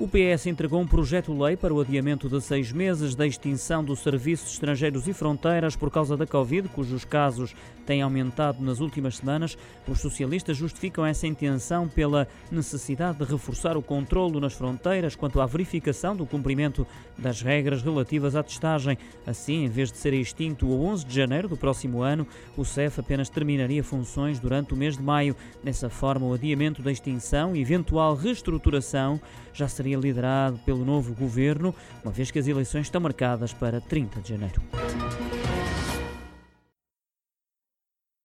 O PS entregou um projeto-lei para o adiamento de seis meses da extinção do Serviço de Estrangeiros e Fronteiras por causa da Covid, cujos casos têm aumentado nas últimas semanas. Os socialistas justificam essa intenção pela necessidade de reforçar o controlo nas fronteiras quanto à verificação do cumprimento das regras relativas à testagem. Assim, em vez de ser extinto a 11 de janeiro do próximo ano, o CEF apenas terminaria funções durante o mês de maio. Dessa forma, o adiamento da extinção e eventual reestruturação já seria liderado pelo novo governo, uma vez que as eleições estão marcadas para 30 de janeiro.